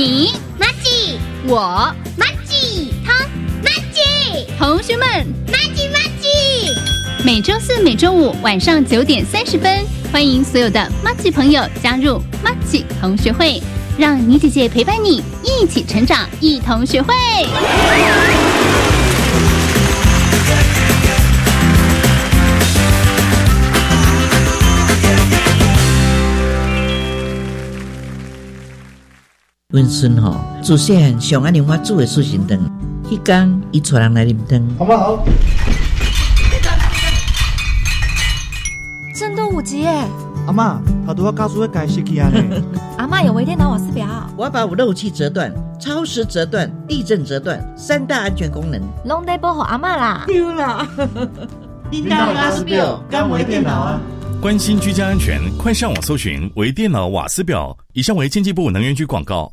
你马吉，我马吉，他马吉，同学们，马吉马吉。每周四、每周五晚上九点三十分，欢迎所有的马吉朋友加入马吉同学会，让你姐姐陪伴你一起成长，一同学会。温孙吼，祖先上安莲花煮的素心汤，迄天伊带人来啉汤。好不好？震动五级耶！阿妈，他都要告诉我改时去啊呢。阿妈有微电脑瓦斯表，我要把我漏器折断、超时折断、地震折断三大安全功能。拢得保护阿妈啦。丢啦！领导瓦斯表，干微电脑啊！关心居家安全，快上网搜寻微电脑瓦斯表。以上为经济部能源局广告。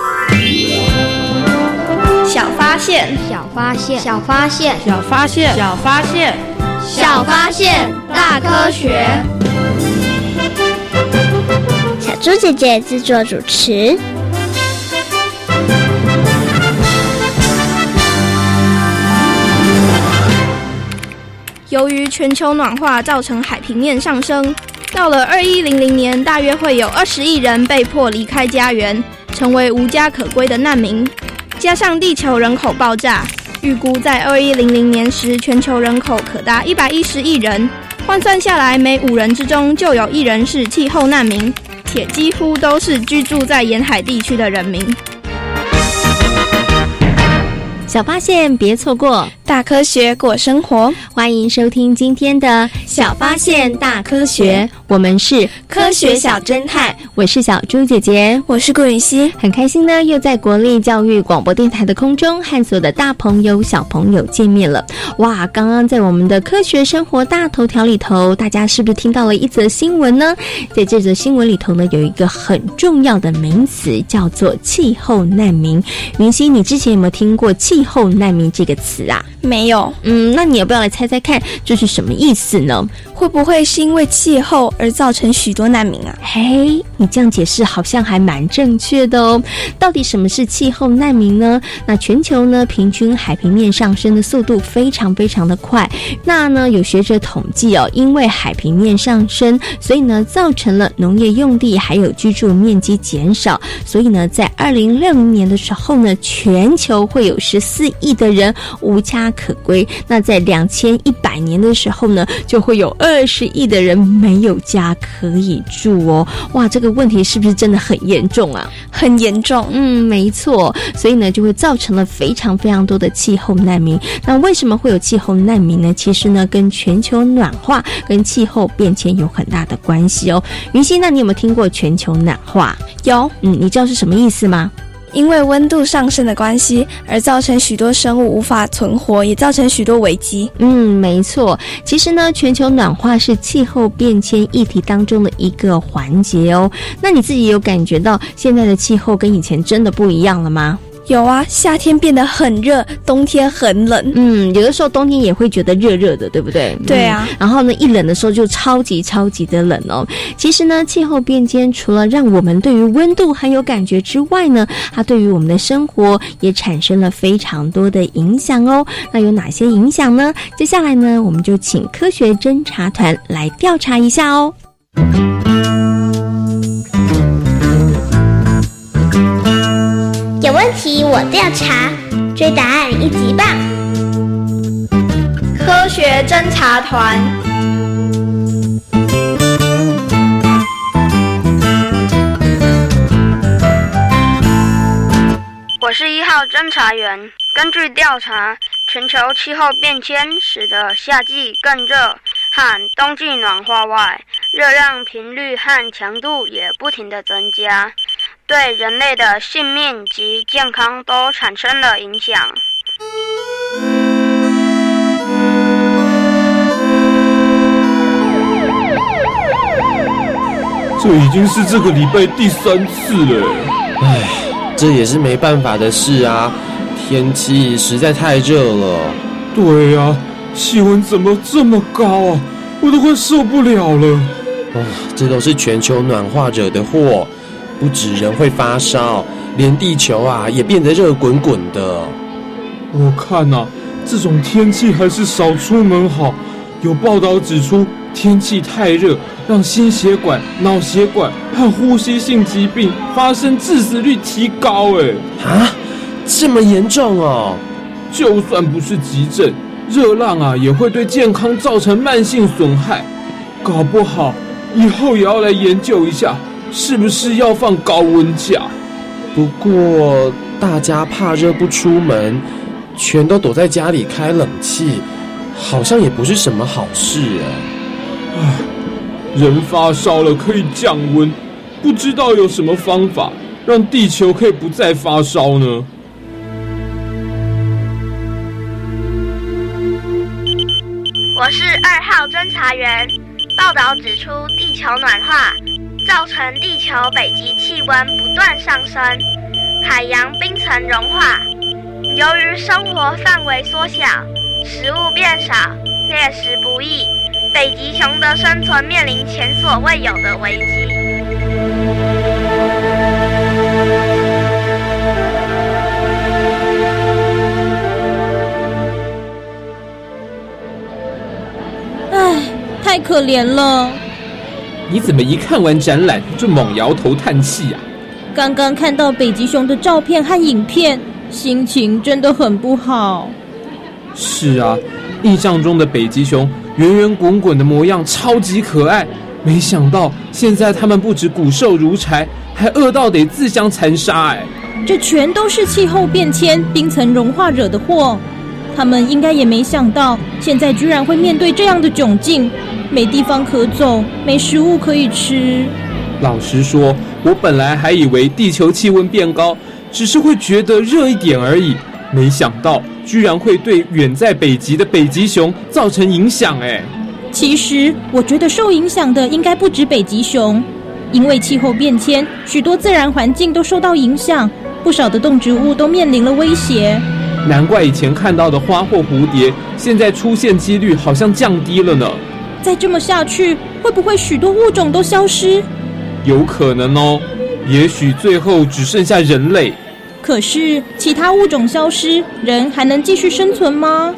小发现，小发现，小发现，小发现，小发现，小发现，大科学。小猪姐姐制作主持。由于全球暖化造成海平面上升，到了二一零零年，大约会有二十亿人被迫离开家园，成为无家可归的难民。加上地球人口爆炸，预估在二一零零年时，全球人口可达一百一十亿人。换算下来，每五人之中就有一人是气候难民，且几乎都是居住在沿海地区的人民。小发现，别错过大科学过生活。欢迎收听今天的《小发现大科学》，我们是科学小侦探。我是小猪姐姐，我是顾允熙，很开心呢，又在国立教育广播电台的空中和所有的大朋友、小朋友见面了。哇，刚刚在我们的科学生活大头条里头，大家是不是听到了一则新闻呢？在这则新闻里头呢，有一个很重要的名词，叫做气候难民。云熙，你之前有没有听过气候难民这个词啊？没有。嗯，那你要不要来猜猜看，这是什么意思呢？会不会是因为气候而造成许多难民啊？嘿，你这样解释好像还蛮正确的哦。到底什么是气候难民呢？那全球呢，平均海平面上升的速度非常非常的快。那呢，有学者统计哦，因为海平面上升，所以呢，造成了农业用地还有居住面积减少。所以呢，在二零六零年的时候呢，全球会有十四亿的人无家可归。那在两千一百年的时候呢，就会有二十亿的人没有家可以住哦。哇，这个问题是不是真的很严重啊？很严重。嗯，没错。所以呢，就会造成了非常非常多的气候难民。那为什么会有气候难民呢？其实呢，跟全球暖化、跟气候变迁有很大的关系哦。云溪，那你有没有听过全球暖化？有。嗯，你知道是什么意思吗？因为温度上升的关系，而造成许多生物无法存活，也造成许多危机。嗯，没错。其实呢，全球暖化是气候变迁议题当中的一个环节哦。那你自己有感觉到现在的气候跟以前真的不一样了吗？有啊，夏天变得很热，冬天很冷。嗯，有的时候冬天也会觉得热热的，对不对？对啊。然后呢，一冷的时候就超级超级的冷哦。其实呢，气候变迁除了让我们对于温度很有感觉之外呢，它对于我们的生活也产生了非常多的影响哦。那有哪些影响呢？接下来呢，我们就请科学侦查团来调查一下哦。问题我调查，追答案一级棒！科学侦查团，我是一号侦查员。根据调查，全球气候变迁使得夏季更热，和冬季暖化外，热量频率和强度也不停的增加。对人类的性命及健康都产生了影响。这已经是这个礼拜第三次了，唉，这也是没办法的事啊，天气实在太热了。对呀，气温怎么这么高啊？我都快受不了了。啊，这都是全球暖化惹的祸。不止人会发烧，连地球啊也变得热滚滚的。我看呐，这种天气还是少出门好。有报道指出，天气太热，让心血管、脑血管和呼吸性疾病发生致死率提高。哎，啊，这么严重哦！就算不是急症，热浪啊也会对健康造成慢性损害。搞不好以后也要来研究一下。是不是要放高温假？不过大家怕热不出门，全都躲在家里开冷气，好像也不是什么好事哎。唉，人发烧了可以降温，不知道有什么方法让地球可以不再发烧呢？我是二号侦查员，报道指出地球暖化。造成地球北极气温不断上升，海洋冰层融化。由于生活范围缩小，食物变少，猎食不易，北极熊的生存面临前所未有的危机。唉，太可怜了。你怎么一看完展览就猛摇头叹气呀？刚刚看到北极熊的照片和影片，心情真的很不好。是啊，印象中的北极熊圆圆滚滚的模样超级可爱，没想到现在它们不止骨瘦如柴，还饿到得自相残杀哎！这全都是气候变迁、冰层融化惹的祸。他们应该也没想到，现在居然会面对这样的窘境。没地方可走，没食物可以吃。老实说，我本来还以为地球气温变高，只是会觉得热一点而已，没想到居然会对远在北极的北极熊造成影响。哎，其实我觉得受影响的应该不止北极熊，因为气候变迁，许多自然环境都受到影响，不少的动植物都面临了威胁。难怪以前看到的花或蝴蝶，现在出现几率好像降低了呢。再这么下去，会不会许多物种都消失？有可能哦，也许最后只剩下人类。可是其他物种消失，人还能继续生存吗？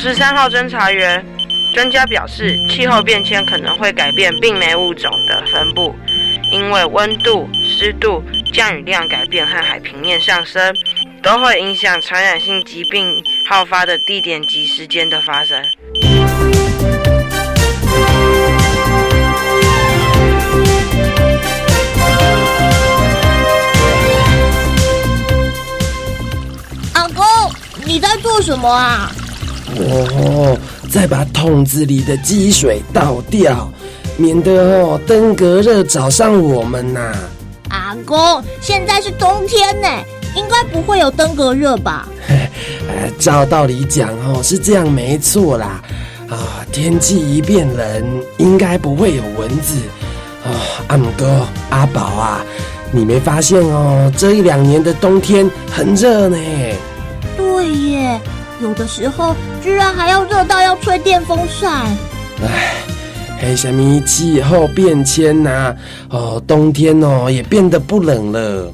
是三号侦查员。专家表示，气候变迁可能会改变病媒物种的分布，因为温度、湿度、降雨量改变和海平面上升，都会影响传染性疾病好发的地点及时间的发生。阿公，你在做什么啊？哦，再把桶子里的积水倒掉，免得哦登革热找上我们呐。阿公，现在是冬天呢，应该不会有登革热吧？呃，照道理讲哦，是这样没错啦。啊，天气一变冷，应该不会有蚊子。啊，阿姆哥、阿宝啊，你没发现哦？这一两年的冬天很热呢。对耶，有的时候居然还要热到要吹电风扇。唉，还什么气候变迁呐？哦，冬天哦也变得不冷了。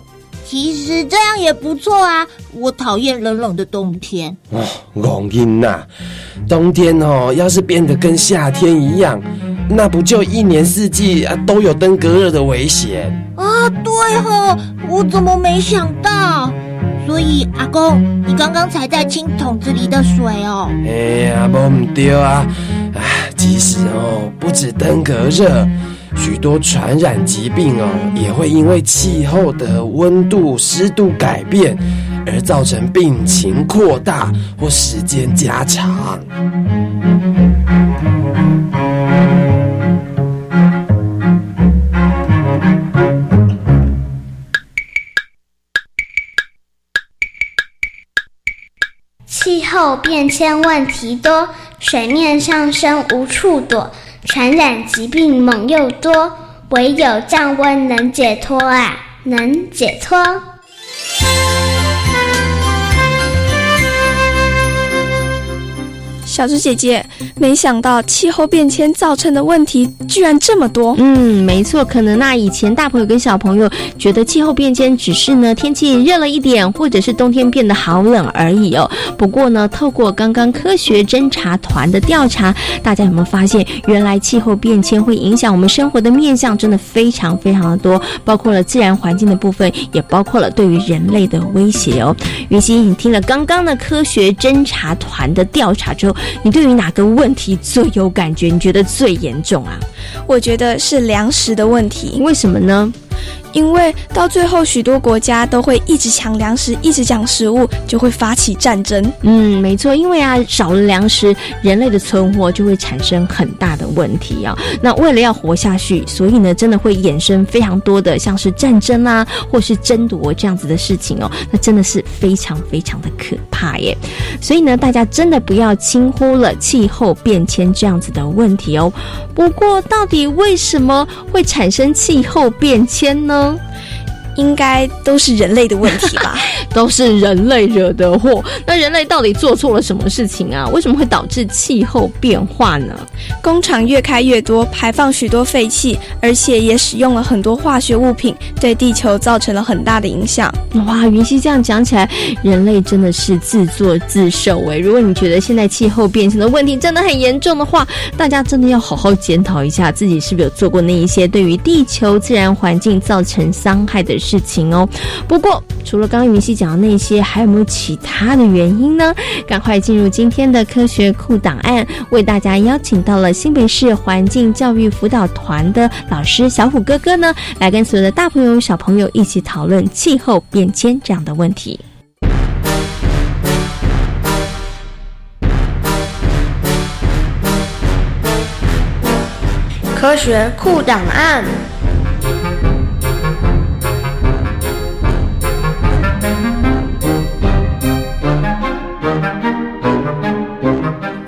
其实这样也不错啊，我讨厌冷冷的冬天。哦，冷阴呐，冬天哦，要是变得跟夏天一样，那不就一年四季啊都有登革热的危险啊？对哦，我怎么没想到？所以阿公，你刚刚才在清桶子里的水哦。哎呀，不唔对啊！啊，其实哦，不止登革热。许多传染疾病哦，也会因为气候的温度、湿度改变，而造成病情扩大或时间加长。气候变迁问题多，水面上升无处躲。传染疾病猛又多，唯有降温能解脱啊，能解脱。小猪姐姐，没想到气候变迁造成的问题居然这么多。嗯，没错，可能那以前大朋友跟小朋友觉得气候变迁只是呢天气热了一点，或者是冬天变得好冷而已哦。不过呢，透过刚刚科学侦查团的调查，大家有没有发现，原来气候变迁会影响我们生活的面向真的非常非常的多，包括了自然环境的部分，也包括了对于人类的威胁哦。云溪，你听了刚刚的科学侦查团的调查之后。你对于哪个问题最有感觉？你觉得最严重啊？我觉得是粮食的问题。为什么呢？因为到最后，许多国家都会一直抢粮食，一直抢食物，就会发起战争。嗯，没错，因为啊，少了粮食，人类的存活就会产生很大的问题啊。那为了要活下去，所以呢，真的会衍生非常多的像是战争啊，或是争夺这样子的事情哦。那真的是非常非常的可怕耶。所以呢，大家真的不要轻忽了气候变迁这样子的问题哦。不过，到底为什么会产生气候变迁天呢？应该都是人类的问题吧？都是人类惹的祸。那人类到底做错了什么事情啊？为什么会导致气候变化呢？工厂越开越多，排放许多废气，而且也使用了很多化学物品，对地球造成了很大的影响。哇，云溪这样讲起来，人类真的是自作自受诶。如果你觉得现在气候变迁的问题真的很严重的话，大家真的要好好检讨一下自己是不是有做过那一些对于地球自然环境造成伤害的。事事情哦，不过除了刚刚云溪讲的那些，还有没有其他的原因呢？赶快进入今天的科学库档案，为大家邀请到了新北市环境教育辅导团的老师小虎哥哥呢，来跟所有的大朋友小朋友一起讨论气候变迁这样的问题。科学库档案。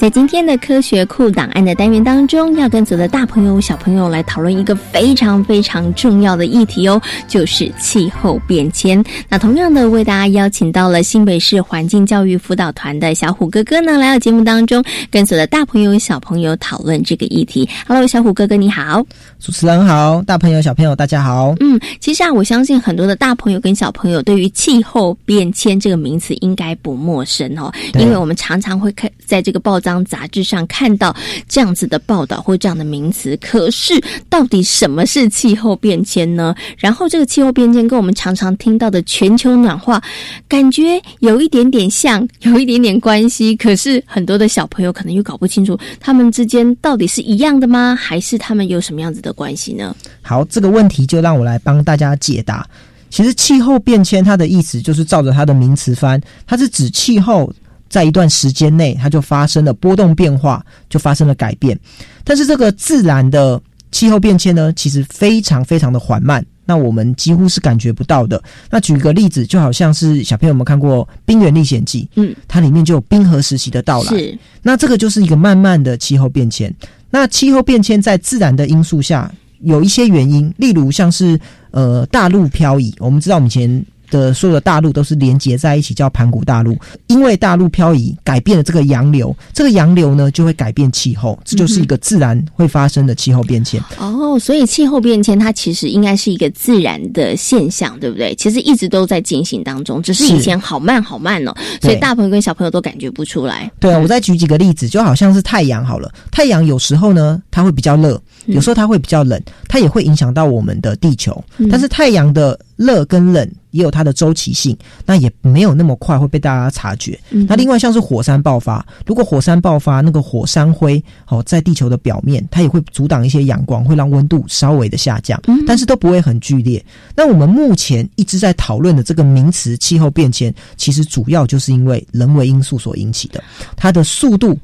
在今天的科学库档案的单元当中，要跟所有的大朋友、小朋友来讨论一个非常非常重要的议题哦，就是气候变迁。那同样的，为大家邀请到了新北市环境教育辅导团的小虎哥哥呢，来到节目当中，跟所有的大朋友、小朋友讨论这个议题。Hello，小虎哥哥，你好！主持人好，大朋友、小朋友，大家好。嗯，其实啊，我相信很多的大朋友跟小朋友对于气候变迁这个名词应该不陌生哦，因为我们常常会看在这个报章。杂志上看到这样子的报道或这样的名词，可是到底什么是气候变迁呢？然后这个气候变迁跟我们常常听到的全球暖化，感觉有一点点像，有一点点关系。可是很多的小朋友可能又搞不清楚，他们之间到底是一样的吗？还是他们有什么样子的关系呢？好，这个问题就让我来帮大家解答。其实气候变迁它的意思就是照着它的名词翻，它是指气候。在一段时间内，它就发生了波动变化，就发生了改变。但是这个自然的气候变迁呢，其实非常非常的缓慢，那我们几乎是感觉不到的。那举个例子，就好像是小朋友们看过《冰原历险记》，嗯，它里面就有冰河时期的到来，是。那这个就是一个慢慢的气候变迁。那气候变迁在自然的因素下，有一些原因，例如像是呃大陆漂移，我们知道我们以前。的所有的大陆都是连接在一起，叫盘古大陆。因为大陆漂移改变了这个洋流，这个洋流呢就会改变气候，这就是一个自然会发生的气候变迁。哦，所以气候变迁它其实应该是一个自然的现象，对不对？其实一直都在进行当中，只是以前好慢好慢哦，所以大朋友跟小朋友都感觉不出来。对啊，我再举几个例子，就好像是太阳好了，太阳有时候呢它会比较热，有时候它会比较冷，它也会影响到我们的地球。但是太阳的热跟冷。也有它的周期性，那也没有那么快会被大家察觉。那另外像是火山爆发，如果火山爆发，那个火山灰哦在地球的表面，它也会阻挡一些阳光，会让温度稍微的下降，但是都不会很剧烈。那我们目前一直在讨论的这个名词气候变迁，其实主要就是因为人为因素所引起的，它的速度。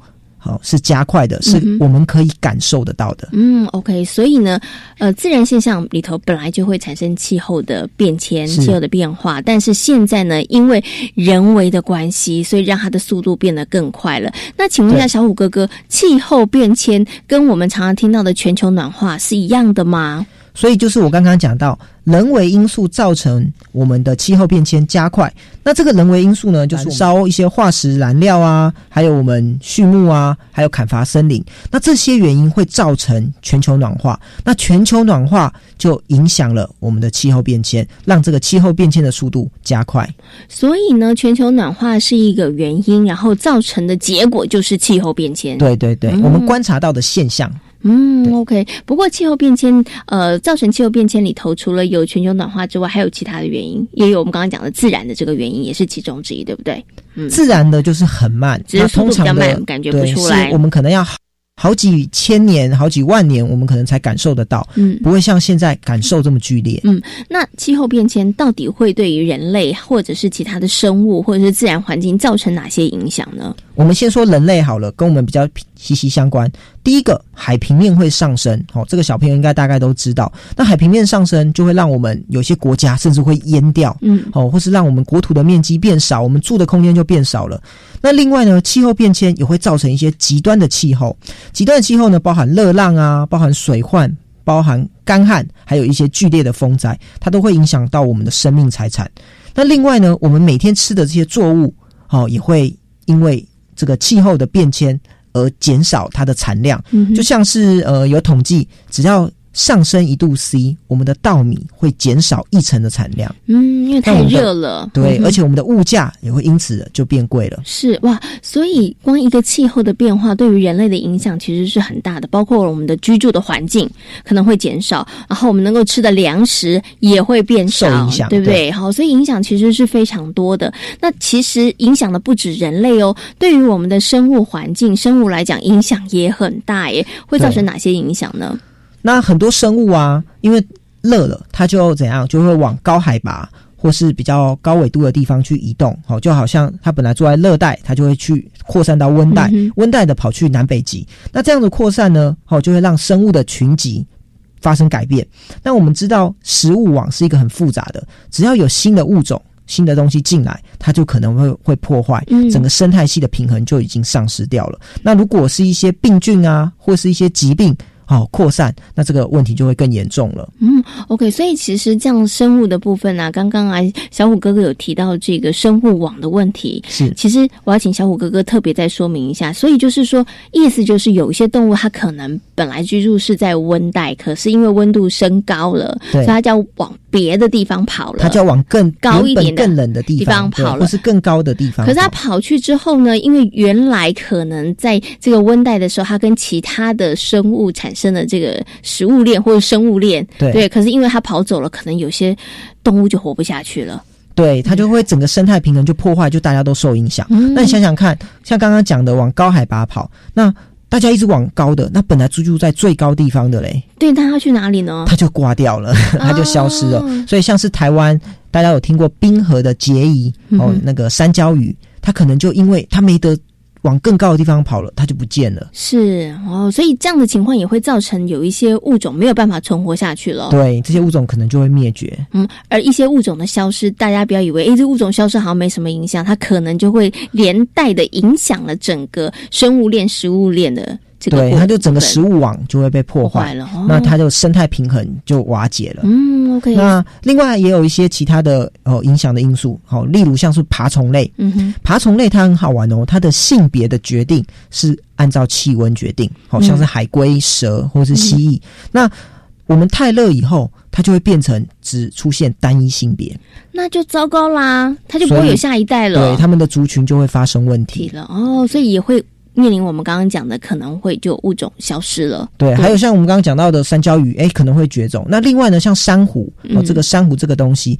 好，是加快的，是我们可以感受得到的。嗯，OK，所以呢，呃，自然现象里头本来就会产生气候的变迁、气候的变化，但是现在呢，因为人为的关系，所以让它的速度变得更快了。那请问一下，小虎哥哥，气候变迁跟我们常常听到的全球暖化是一样的吗？所以就是我刚刚讲到，人为因素造成我们的气候变迁加快。那这个人为因素呢，就是烧一些化石燃料啊，还有我们畜牧啊，还有砍伐森林。那这些原因会造成全球暖化。那全球暖化就影响了我们的气候变迁，让这个气候变迁的速度加快。所以呢，全球暖化是一个原因，然后造成的结果就是气候变迁。对对对，我们观察到的现象。嗯，OK。不过气候变迁，呃，造成气候变迁里头，除了有全球暖化之外，还有其他的原因，也有我们刚刚讲的自然的这个原因，也是其中之一，对不对？嗯，自然的就是很慢，只是速度比较慢，感觉不出来。我们可能要。好几千年、好几万年，我们可能才感受得到，嗯，不会像现在感受这么剧烈。嗯，那气候变迁到底会对于人类，或者是其他的生物，或者是自然环境造成哪些影响呢？我们先说人类好了，跟我们比较息息相关。第一个，海平面会上升，哦，这个小朋友应该大概都知道。那海平面上升，就会让我们有些国家甚至会淹掉，嗯，哦，或是让我们国土的面积变少，我们住的空间就变少了。那另外呢，气候变迁也会造成一些极端的气候。极端的气候呢，包含热浪啊，包含水患，包含干旱，还有一些剧烈的风灾，它都会影响到我们的生命财产。那另外呢，我们每天吃的这些作物，哦，也会因为这个气候的变迁而减少它的产量。就像是呃，有统计，只要。上升一度 C，我们的稻米会减少一成的产量。嗯，因为太热了。对，而且我们的物价也会因此就变贵了。是哇，所以光一个气候的变化对于人类的影响其实是很大的，包括我们的居住的环境可能会减少，然后我们能够吃的粮食也会变少，影响，对不对？好，所以影响其实是非常多的。那其实影响的不止人类哦，对于我们的生物环境、生物来讲，影响也很大耶。会造成哪些影响呢？那很多生物啊，因为热了，它就怎样，就会往高海拔或是比较高纬度的地方去移动。好，就好像它本来住在热带，它就会去扩散到温带，温带的跑去南北极。那这样的扩散呢，好，就会让生物的群集发生改变。那我们知道，食物网是一个很复杂的，只要有新的物种、新的东西进来，它就可能会会破坏整个生态系的平衡，就已经丧失掉了。那如果是一些病菌啊，或是一些疾病。好扩散，那这个问题就会更严重了。嗯，OK，所以其实这样生物的部分呢，刚刚啊，小虎哥哥有提到这个生物网的问题。是，其实我要请小虎哥哥特别再说明一下。所以就是说，意思就是有一些动物它可能本来居住是在温带，可是因为温度升高了，所以它就要往别的地方跑了。它就要往更高一点、更冷的地方跑了，或是更高的地方。可是它跑去之后呢，因为原来可能在这个温带的时候，它跟其他的生物产生了这个食物链或者生物链，对，可是因为它跑走了，可能有些动物就活不下去了。对，它就会整个生态平衡就破坏，就大家都受影响。那你想想看，像刚刚讲的往高海拔跑，那大家一直往高的，那本来居住在最高地方的嘞，对，他要去哪里呢？他就挂掉了，他就消失了。所以像是台湾，大家有听过冰河的结移哦，那个山椒鱼。它可能就因为它没得。往更高的地方跑了，它就不见了。是哦，所以这样的情况也会造成有一些物种没有办法存活下去了。对，这些物种可能就会灭绝。嗯，而一些物种的消失，大家不要以为，诶，这物种消失好像没什么影响，它可能就会连带的影响了整个生物链、食物链的。对，它就整个食物网就会被破坏了，那它就生态平衡就瓦解了。嗯，OK。那另外也有一些其他的哦影响的因素，好，例如像是爬虫类。嗯哼，爬虫类它很好玩哦，它的性别的决定是按照气温决定，好像是海龟、蛇或是蜥蜴。那我们太热以后，它就会变成只出现单一性别，那就糟糕啦，它就不会有下一代了，对，它们的族群就会发生问题了。哦，所以也会。面临我们刚刚讲的，可能会就物种消失了。对，还有像我们刚刚讲到的三焦鱼，哎，可能会绝种。那另外呢，像珊瑚，哦，这个珊瑚这个东西，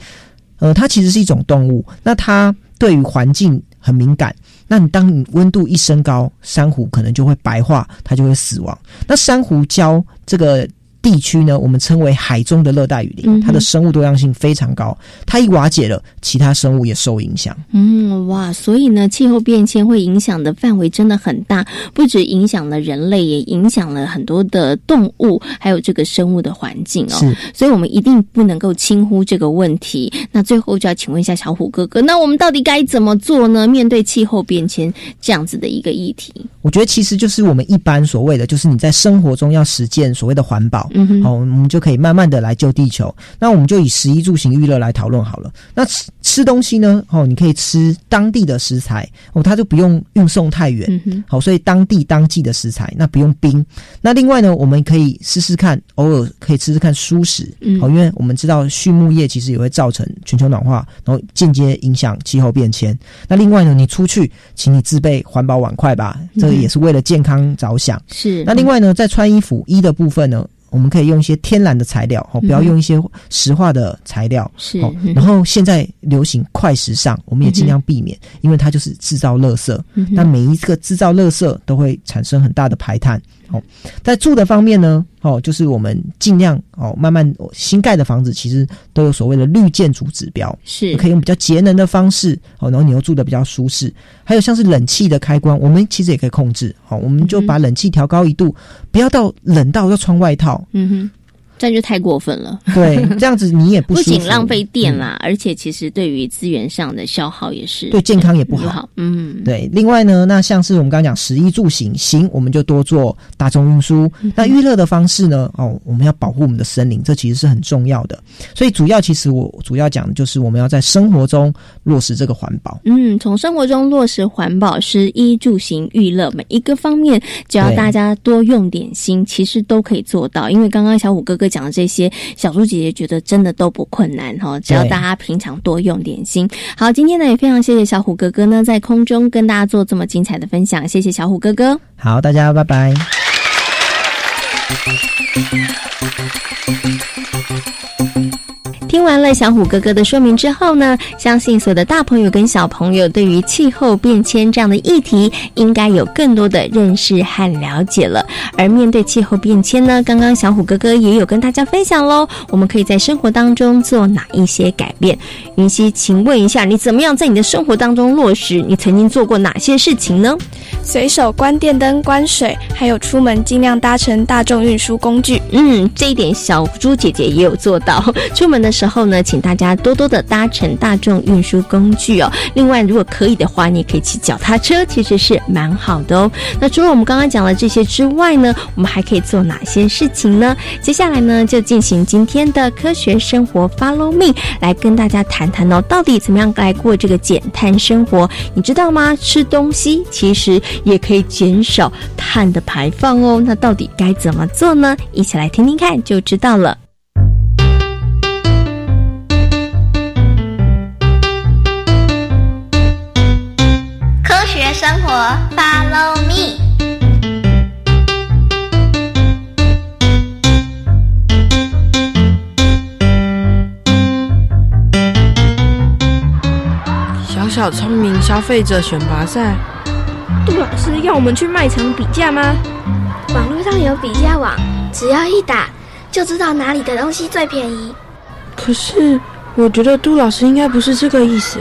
呃，它其实是一种动物，那它对于环境很敏感。那你当你温度一升高，珊瑚可能就会白化，它就会死亡。那珊瑚礁这个。地区呢，我们称为海中的热带雨林，它的生物多样性非常高。它一瓦解了，其他生物也受影响。嗯，哇，所以呢，气候变迁会影响的范围真的很大，不止影响了人类，也影响了很多的动物，还有这个生物的环境哦。所以我们一定不能够轻忽这个问题。那最后就要请问一下小虎哥哥，那我们到底该怎么做呢？面对气候变迁这样子的一个议题，我觉得其实就是我们一般所谓的，就是你在生活中要实践所谓的环保。嗯，好，我们就可以慢慢的来救地球。那我们就以食衣住行娱乐来讨论好了。那吃吃东西呢？哦，你可以吃当地的食材哦，它就不用运送太远。好，所以当地当季的食材，那不用冰。那另外呢，我们可以试试看，偶尔可以吃吃看蔬食。好，因为我们知道畜牧业其实也会造成全球暖化，然后间接影响气候变迁。那另外呢，你出去，请你自备环保碗筷吧，这个也是为了健康着想。是。那另外呢，在穿衣服衣的部分呢？我们可以用一些天然的材料，哦，不要用一些石化的材料。是，然后现在流行快时尚，我们也尽量避免，因为它就是制造垃圾。那每一个制造垃圾都会产生很大的排碳。哦，在住的方面呢，哦，就是我们尽量哦，慢慢新盖的房子其实都有所谓的绿建筑指标，是可以用比较节能的方式哦，然后你又住的比较舒适。还有像是冷气的开关，我们其实也可以控制，好，我们就把冷气调高一度，不要到冷到要穿外套。嗯哼。这样就太过分了。对，这样子你也不 不仅浪费电啦，而且其实对于资源上的消耗也是对健康也不好。嗯，对。另外呢，那像是我们刚刚讲食衣住行，行我们就多做大众运输。那娱乐的方式呢？哦，我们要保护我们的森林，这其实是很重要的。所以主要其实我主要讲的就是我们要在生活中落实这个环保。嗯，从生活中落实环保，食衣住行娱乐每一个方面，只要大家多用点心，其实都可以做到。因为刚刚小五哥哥。讲的这些，小猪姐姐觉得真的都不困难哈，只要大家平常多用点心。好，今天呢也非常谢谢小虎哥哥呢在空中跟大家做这么精彩的分享，谢谢小虎哥哥。好，大家拜拜。听完了小虎哥哥的说明之后呢，相信所有的大朋友跟小朋友对于气候变迁这样的议题，应该有更多的认识和了解了。而面对气候变迁呢，刚刚小虎哥哥也有跟大家分享喽，我们可以在生活当中做哪一些改变？云溪，请问一下，你怎么样在你的生活当中落实？你曾经做过哪些事情呢？随手关电灯、关水，还有出门尽量搭乘大众运输工具。嗯，这一点小猪姐姐也有做到。出门的时候。呢，请大家多多的搭乘大众运输工具哦。另外，如果可以的话，你也可以骑脚踏车，其实是蛮好的哦。那除了我们刚刚讲的这些之外呢，我们还可以做哪些事情呢？接下来呢，就进行今天的科学生活 Follow Me，来跟大家谈谈哦，到底怎么样来过这个减碳生活？你知道吗？吃东西其实也可以减少碳的排放哦。那到底该怎么做呢？一起来听听看就知道了。生活，Follow me。小小聪明消费者选拔赛，杜老师要我们去卖场比价吗？网络上有比价网，只要一打就知道哪里的东西最便宜。可是我觉得杜老师应该不是这个意思。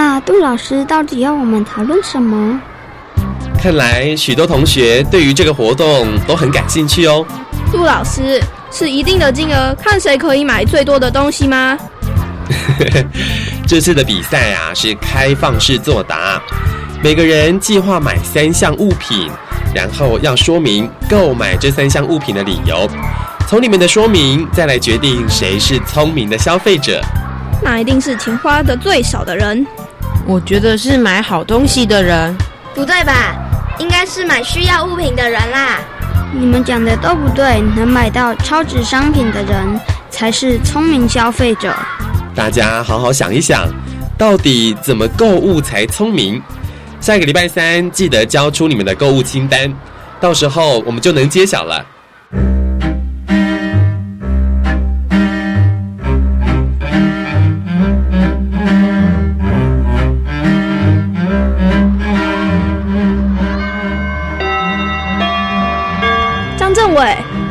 那杜老师到底要我们讨论什么？看来许多同学对于这个活动都很感兴趣哦。杜老师是一定的金额，看谁可以买最多的东西吗？这次的比赛啊是开放式作答，每个人计划买三项物品，然后要说明购买这三项物品的理由。从你们的说明再来决定谁是聪明的消费者。那一定是钱花的最少的人。我觉得是买好东西的人。不对吧？应该是买需要物品的人啦。你们讲的都不对，能买到超值商品的人才是聪明消费者。大家好好想一想，到底怎么购物才聪明？下一个礼拜三记得交出你们的购物清单，到时候我们就能揭晓了。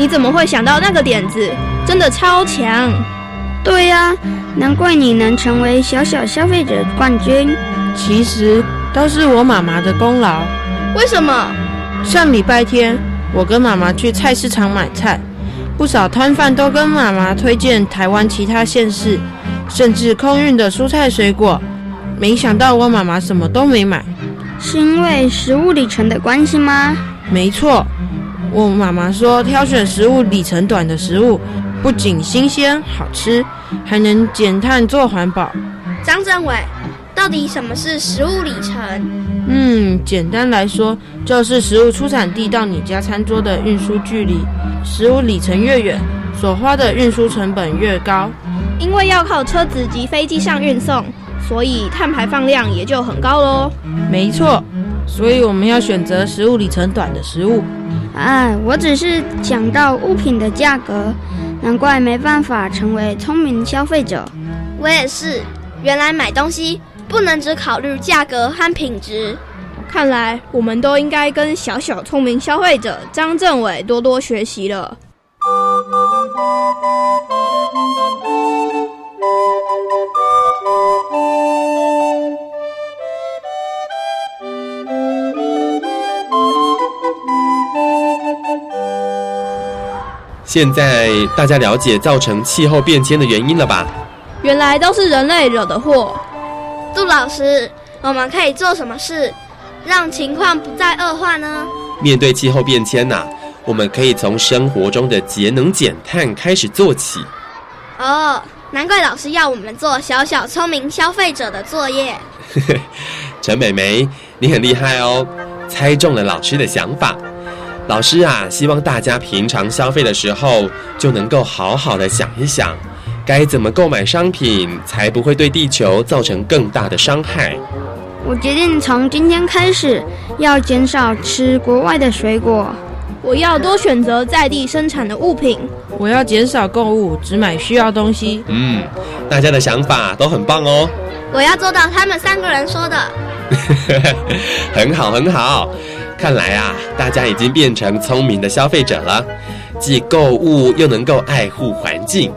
你怎么会想到那个点子？真的超强！对呀、难怪你能成为小小消费者冠军。其实都是我妈妈的功劳。为什么？上礼拜天，我跟妈妈去菜市场买菜，不少摊贩都跟妈妈推荐台湾其他县市，甚至空运的蔬菜水果。没想到我妈妈什么都没买，是因为食物里程的关系吗？没错，我妈妈说挑选食物里程短的食物，不仅新鲜好吃，还能减碳做环保。张政委，到底什么是食物里程？嗯，简单来说，就是食物出产地到你家餐桌的运输距离，食物里程越远，所花的运输成本越高。因为要靠车子及飞机上运送，所以碳排放量也就很高喽。没错，所以我们要选择食物里程短的食物。哎，我只是讲到物品的价格，难怪没办法成为聪明消费者。我也是，原来买东西不能只考虑价格和品质。看来我们都应该跟小小聪明消费者张政委多多学习了。现在大家了解造成气候变迁的原因了吧？原来都是人类惹的祸。杜老师，我们可以做什么事，让情况不再恶化呢？面对气候变迁呐、我们可以从生活中的节能减碳开始做起。哦，难怪老师要我们做小小聪明消费者的作业。陈美眉，你很厉害哦，猜中了老师的想法。老师啊，希望大家平常消费的时候就能够好好的想一想，该怎么购买商品才不会对地球造成更大的伤害。我决定从今天开始要减少吃国外的水果。我要多选择在地生产的物品。我要减少购物，只买需要东西。嗯，大家的想法都很棒哦，我要做到他们三个人说的。很 好很好。看来啊，大家已经变成聪明的消费者了，既购物又能够爱护环境。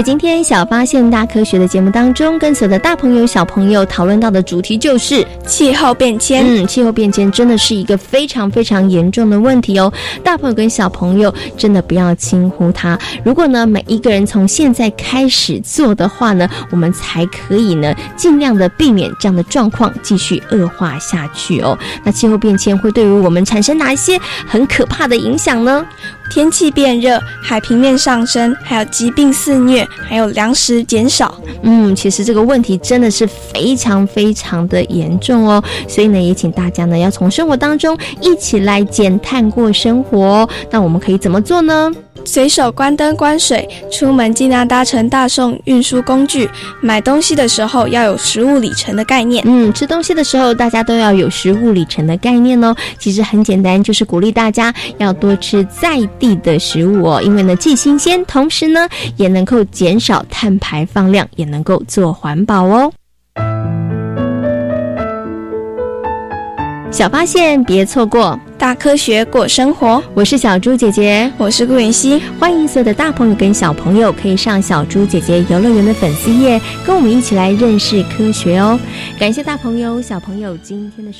在今天小发现大科学的节目当中，跟所有的大朋友、小朋友讨论到的主题就是气候变迁。嗯，气候变迁真的是一个非常非常严重的问题哦。大朋友跟小朋友真的不要轻忽它。如果呢每一个人从现在开始做的话呢，我们才可以呢尽量的避免这样的状况继续恶化下去哦。那气候变迁会对于我们产生哪一些很可怕的影响呢？天气变热，海平面上升，还有疾病肆虐，还有粮食减少。嗯，其实这个问题真的是非常非常的严重哦，所以呢，也请大家呢要从生活当中一起来减碳过生活哦。那我们可以怎么做呢？随手关灯关水，出门尽量搭乘大众运输工具。买东西的时候要有食物里程的概念。嗯，吃东西的时候大家都要有食物里程的概念哦。其实很简单，就是鼓励大家要多吃在地的食物哦，因为呢既新鲜，同时呢也能够减少碳排放量，也能够做环保哦。小发现别错过，大科学过生活。我是小猪姐姐，我是顾云熙。欢迎所有的大朋友跟小朋友可以上小猪姐姐游乐园的粉丝页，跟我们一起来认识科学哦。感谢大朋友、小朋友今天的收。